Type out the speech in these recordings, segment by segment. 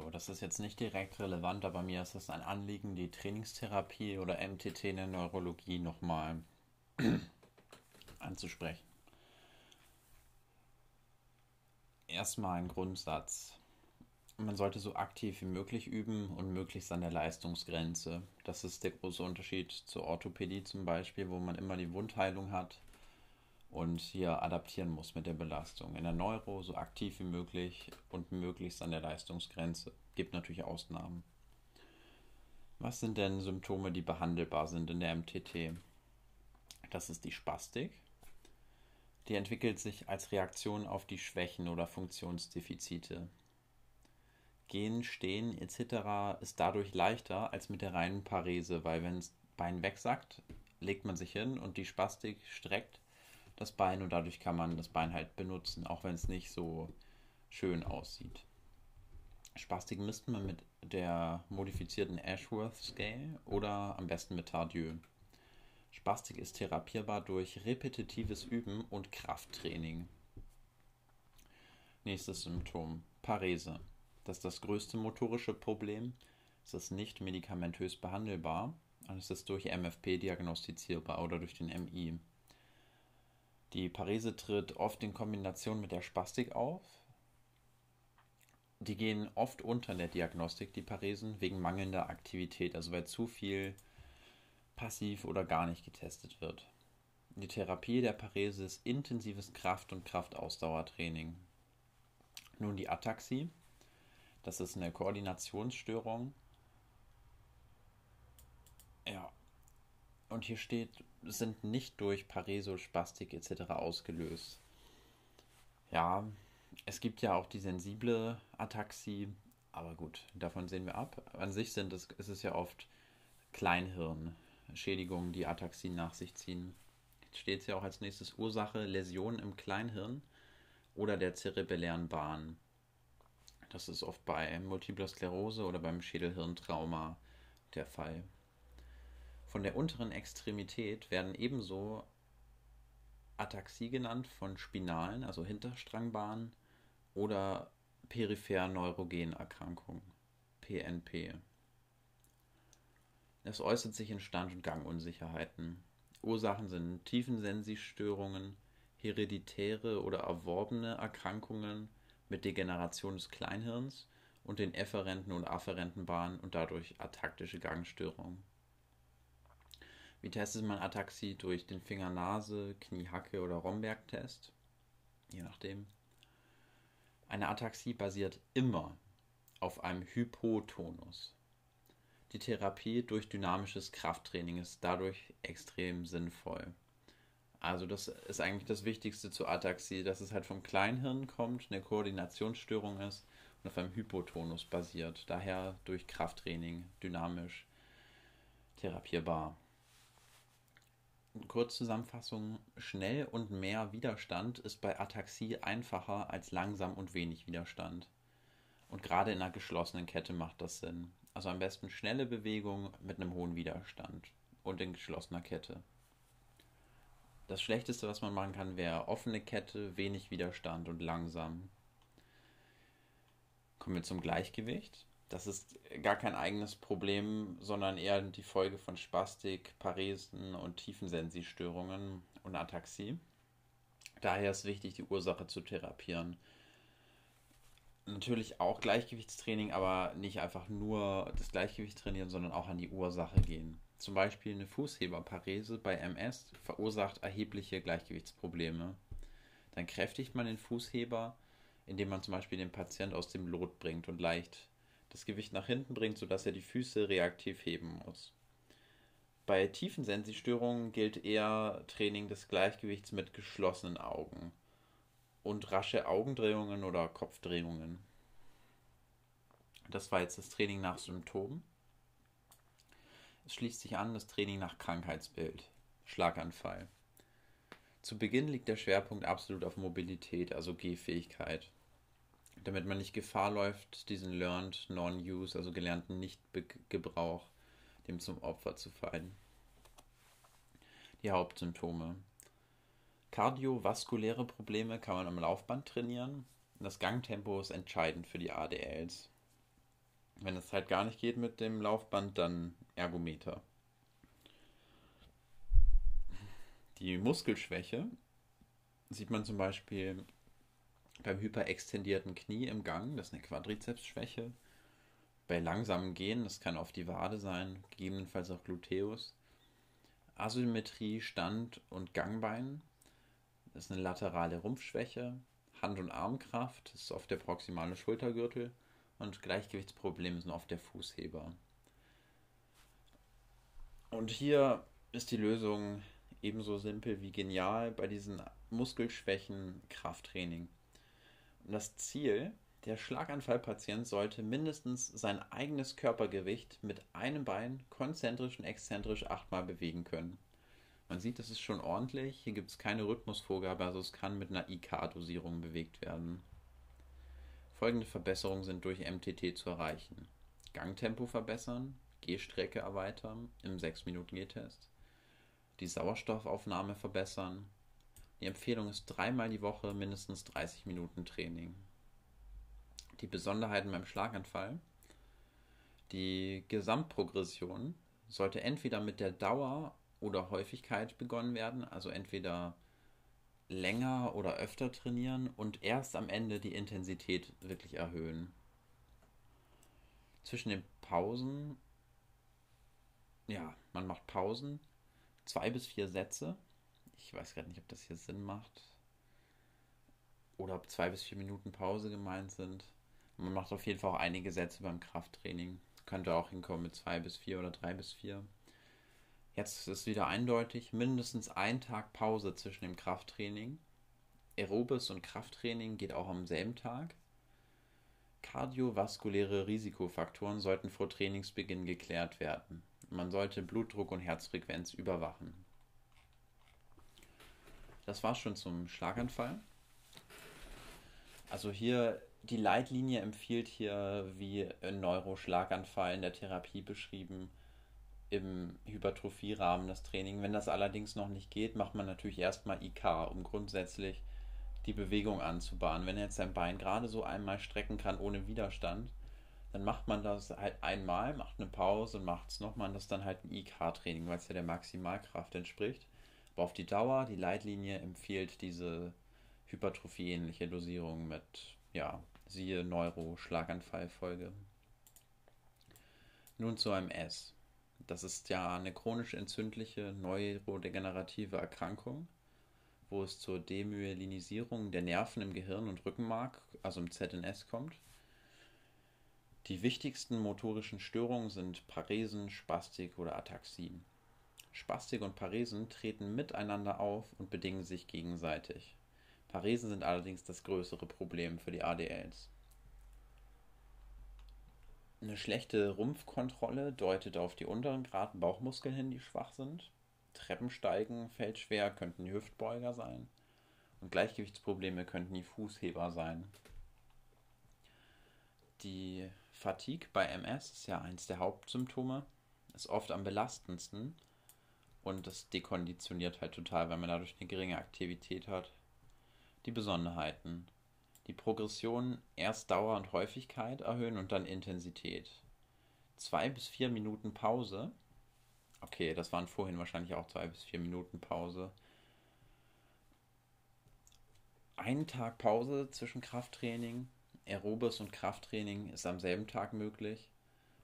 Also, das ist jetzt nicht direkt relevant, aber mir ist es ein Anliegen, die Trainingstherapie oder MTT in der Neurologie nochmal anzusprechen. Erstmal ein Grundsatz. Man sollte so aktiv wie möglich üben und möglichst an der Leistungsgrenze. Das ist der große Unterschied zur Orthopädie zum Beispiel, wo man immer die Wundheilung hat und hier adaptieren muss mit der Belastung. In der Neuro so aktiv wie möglich und möglichst an der Leistungsgrenze. Gibt natürlich Ausnahmen. Was sind denn Symptome, die behandelbar sind in der MTT? Das ist die Spastik. Die entwickelt sich als Reaktion auf die Schwächen oder Funktionsdefizite. Gehen, Stehen etc. ist dadurch leichter als mit der reinen Parese, weil wenn das Bein wegsackt, legt man sich hin und die Spastik streckt das Bein und dadurch kann man das Bein halt benutzen, auch wenn es nicht so schön aussieht. Spastik misst man mit der modifizierten Ashworth Scale oder am besten mit Tardieu. Spastik ist therapierbar durch repetitives Üben und Krafttraining. Nächstes Symptom: Parese. Das ist das größte motorische Problem. Es ist nicht medikamentös behandelbar und es ist durch MFP diagnostizierbar oder durch den MI. Die Parese tritt oft in Kombination mit der Spastik auf. Die gehen oft unter in der Diagnostik, die Paresen, wegen mangelnder Aktivität, also weil zu viel passiv oder gar nicht getestet wird. Die Therapie der Parese ist intensives Kraft- und Kraftausdauertraining. Nun die Ataxie, das ist eine Koordinationsstörung. Ja, und hier steht, sind nicht durch Paresospastik etc. ausgelöst. Ja, es gibt ja auch die sensible Ataxie, aber gut, davon sehen wir ab. An sich sind es, ist es ja oft Kleinhirnschädigungen, die Ataxien nach sich ziehen. Jetzt steht es ja auch als nächstes Ursache Läsionen im Kleinhirn oder der zerebellären Bahn. Das ist oft bei Multipler Sklerose oder beim Schädelhirntrauma der Fall. Von der unteren Extremität werden ebenso Ataxie genannt von spinalen, also Hinterstrangbahnen oder peripher neurogenen Erkrankungen, PNP. Es äußert sich in Stand- und Gangunsicherheiten. Ursachen sind Tiefensensistörungen, hereditäre oder erworbene Erkrankungen mit Degeneration des Kleinhirns und den efferenten und afferenten Bahnen und dadurch ataktische Gangstörungen. Wie testet man Ataxie? Durch den Finger-Nase, Kniehacke oder Romberg-Test? Je nachdem. Eine Ataxie basiert immer auf einem Hypotonus. Die Therapie durch dynamisches Krafttraining ist dadurch extrem sinnvoll. Also das ist eigentlich das Wichtigste zur Ataxie, dass es halt vom Kleinhirn kommt, eine Koordinationsstörung ist und auf einem Hypotonus basiert. Daher durch Krafttraining dynamisch therapierbar. Kurzzusammenfassung: Schnell und mehr Widerstand ist bei Ataxie einfacher als langsam und wenig Widerstand. Und gerade in einer geschlossenen Kette macht das Sinn. Also am besten schnelle Bewegung mit einem hohen Widerstand und in geschlossener Kette. Das Schlechteste, was man machen kann, wäre offene Kette, wenig Widerstand und langsam. Kommen wir zum Gleichgewicht. Das ist gar kein eigenes Problem, sondern eher die Folge von Spastik, Paresen und Tiefensensistörungen und Ataxie. Daher ist wichtig, die Ursache zu therapieren. Natürlich auch Gleichgewichtstraining, aber nicht einfach nur das Gleichgewicht trainieren, sondern auch an die Ursache gehen. Zum Beispiel eine Fußheberparese bei MS verursacht erhebliche Gleichgewichtsprobleme. Dann kräftigt man den Fußheber, indem man zum Beispiel den Patient aus dem Lot bringt und leicht das Gewicht nach hinten bringt, sodass er die Füße reaktiv heben muss. Bei Tiefensensistörungen gilt eher Training des Gleichgewichts mit geschlossenen Augen und rasche Augendrehungen oder Kopfdrehungen. Das war jetzt das Training nach Symptomen. Es schließt sich an das Training nach Krankheitsbild, Schlaganfall. Zu Beginn liegt der Schwerpunkt absolut auf Mobilität, also Gehfähigkeit damit man nicht Gefahr läuft, diesen Learned Non-Use, also gelernten Nichtgebrauch, dem zum Opfer zu fallen. Die Hauptsymptome. Kardiovaskuläre Probleme kann man am Laufband trainieren. Das Gangtempo ist entscheidend für die ADLs. Wenn es halt gar nicht geht mit dem Laufband, dann Ergometer. Die Muskelschwäche sieht man zum Beispiel beim hyperextendierten Knie im Gang, das ist eine Quadrizepsschwäche. Bei langsamem Gehen, das kann auf die Wade sein, gegebenenfalls auch Gluteus. Asymmetrie, Stand- und Gangbein, das ist eine laterale Rumpfschwäche. Hand- und Armkraft, das ist oft der proximale Schultergürtel. Und Gleichgewichtsprobleme sind oft der Fußheber. Und hier ist die Lösung ebenso simpel wie genial bei diesen Muskelschwächen Krafttraining. Das Ziel, der Schlaganfallpatient sollte mindestens sein eigenes Körpergewicht mit einem Bein konzentrisch und exzentrisch achtmal bewegen können. Man sieht, das ist schon ordentlich. Hier gibt es keine Rhythmusvorgabe, also es kann mit einer IK-Dosierung bewegt werden. Folgende Verbesserungen sind durch MTT zu erreichen. Gangtempo verbessern, Gehstrecke erweitern im 6-Minuten-G-Test, die Sauerstoffaufnahme verbessern. Die Empfehlung ist dreimal die Woche mindestens 30 Minuten Training. Die Besonderheiten beim Schlaganfall. Die Gesamtprogression sollte entweder mit der Dauer oder Häufigkeit begonnen werden, also entweder länger oder öfter trainieren und erst am Ende die Intensität wirklich erhöhen. Zwischen den Pausen, ja, man macht Pausen, zwei bis vier Sätze. Ich weiß gerade nicht, ob das hier Sinn macht. Oder ob zwei bis vier Minuten Pause gemeint sind. Man macht auf jeden Fall auch einige Sätze beim Krafttraining. Könnte auch hinkommen mit zwei bis vier oder drei bis vier. Jetzt ist wieder eindeutig, mindestens ein Tag Pause zwischen dem Krafttraining. Aerobes und Krafttraining geht auch am selben Tag. Kardiovaskuläre Risikofaktoren sollten vor Trainingsbeginn geklärt werden. Man sollte Blutdruck und Herzfrequenz überwachen. Das war schon zum Schlaganfall. Also hier die Leitlinie empfiehlt hier wie ein Neuroschlaganfall in der Therapie beschrieben im Hypertrophie-Rahmen das Training. Wenn das allerdings noch nicht geht, macht man natürlich erstmal IK, um grundsätzlich die Bewegung anzubahnen. Wenn er jetzt sein Bein gerade so einmal strecken kann ohne Widerstand, dann macht man das halt einmal, macht eine Pause und macht es nochmal. Und das ist dann halt ein IK-Training, weil es ja der Maximalkraft entspricht. Auf die Dauer, die Leitlinie empfiehlt diese Hypertrophie-ähnliche Dosierung mit, ja, siehe Neuro-Schlaganfallfolge. Nun zu MS. Das ist ja eine chronisch entzündliche neurodegenerative Erkrankung, wo es zur Demyelinisierung der Nerven im Gehirn und Rückenmark, also im ZNS, kommt. Die wichtigsten motorischen Störungen sind Paresen, Spastik oder Ataxien. Spastik und Paresen treten miteinander auf und bedingen sich gegenseitig. Paresen sind allerdings das größere Problem für die ADLs. Eine schlechte Rumpfkontrolle deutet auf die unteren Grad Bauchmuskeln hin, die schwach sind. Treppensteigen fällt schwer, könnten die Hüftbeuger sein. Und Gleichgewichtsprobleme könnten die Fußheber sein. Die Fatigue bei MS ist ja eins der Hauptsymptome, ist oft am belastendsten und das dekonditioniert halt total, weil man dadurch eine geringe Aktivität hat. Die Besonderheiten die Progression erst Dauer und Häufigkeit erhöhen und dann Intensität. Zwei bis vier Minuten Pause. Okay, das waren vorhin wahrscheinlich auch zwei bis vier Minuten Pause. Einen Tag Pause zwischen Krafttraining, Aerobes und Krafttraining ist am selben Tag möglich.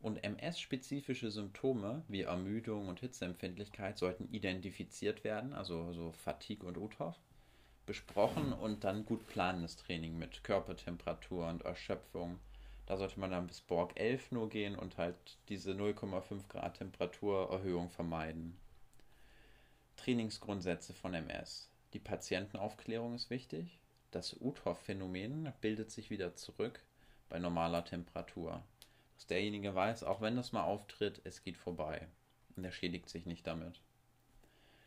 Und MS-spezifische Symptome wie Ermüdung und Hitzeempfindlichkeit sollten identifiziert werden, also so Fatigue und UTOF besprochen und dann gut planendes Training mit Körpertemperatur und Erschöpfung. Da sollte man dann bis Borg 11 nur gehen und halt diese 0,5 Grad Temperaturerhöhung vermeiden. Trainingsgrundsätze von MS. Die Patientenaufklärung ist wichtig. Das UTOF-Phänomen bildet sich wieder zurück bei normaler Temperatur. Dass derjenige weiß, auch wenn das mal auftritt, es geht vorbei. Und er schädigt sich nicht damit.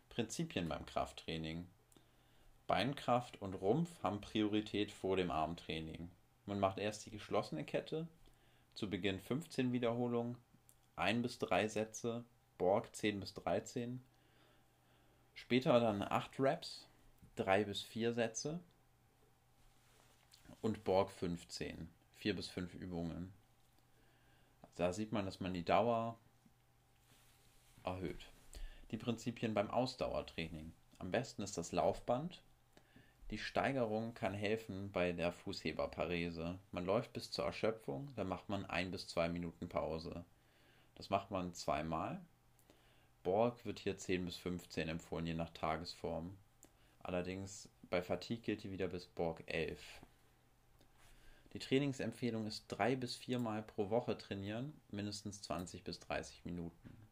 Prinzipien beim Krafttraining. Beinkraft und Rumpf haben Priorität vor dem Armtraining. Man macht erst die geschlossene Kette, zu Beginn 15 Wiederholungen, 1 bis 3 Sätze, Borg 10 bis 13. Später dann 8 Reps, 3 bis 4 Sätze und Borg 15, 4 bis 5 Übungen. Da sieht man, dass man die Dauer erhöht. Die Prinzipien beim Ausdauertraining. Am besten ist das Laufband. Die Steigerung kann helfen bei der Fußheberparese. Man läuft bis zur Erschöpfung, dann macht man ein bis zwei Minuten Pause. Das macht man zweimal. Borg wird hier 10 bis 15 empfohlen, je nach Tagesform. Allerdings bei Fatigue gilt hier wieder bis Borg 11. Die Trainingsempfehlung ist drei bis viermal pro Woche trainieren, mindestens 20 bis 30 Minuten.